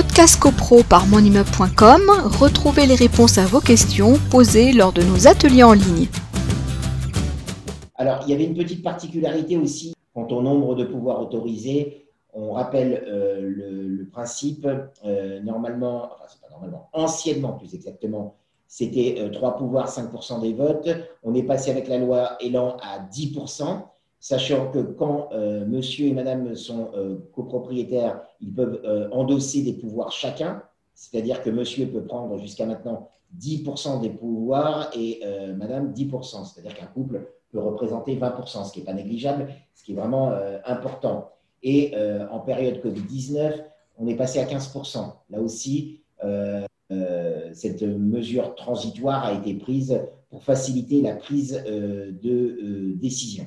Podcast CoPro par monimmeuble.com, retrouvez les réponses à vos questions posées lors de nos ateliers en ligne. Alors, il y avait une petite particularité aussi quant au nombre de pouvoirs autorisés. On rappelle euh, le, principe, euh, normalement, enfin, c'est pas normalement, anciennement plus exactement, c'était euh, trois pouvoirs, 5% des votes. On est passé avec la loi Elan à 10% sachant que quand euh, monsieur et madame sont euh, copropriétaires, ils peuvent euh, endosser des pouvoirs chacun, c'est-à-dire que monsieur peut prendre jusqu'à maintenant 10% des pouvoirs et madame 10%, c'est-à-dire qu'un couple peut représenter 20%, ce qui n'est pas négligeable, ce qui est vraiment important. Et en période Covid-19, on est passé à 15%. Là aussi, cette mesure transitoire a été prise pour faciliter la prise de décision.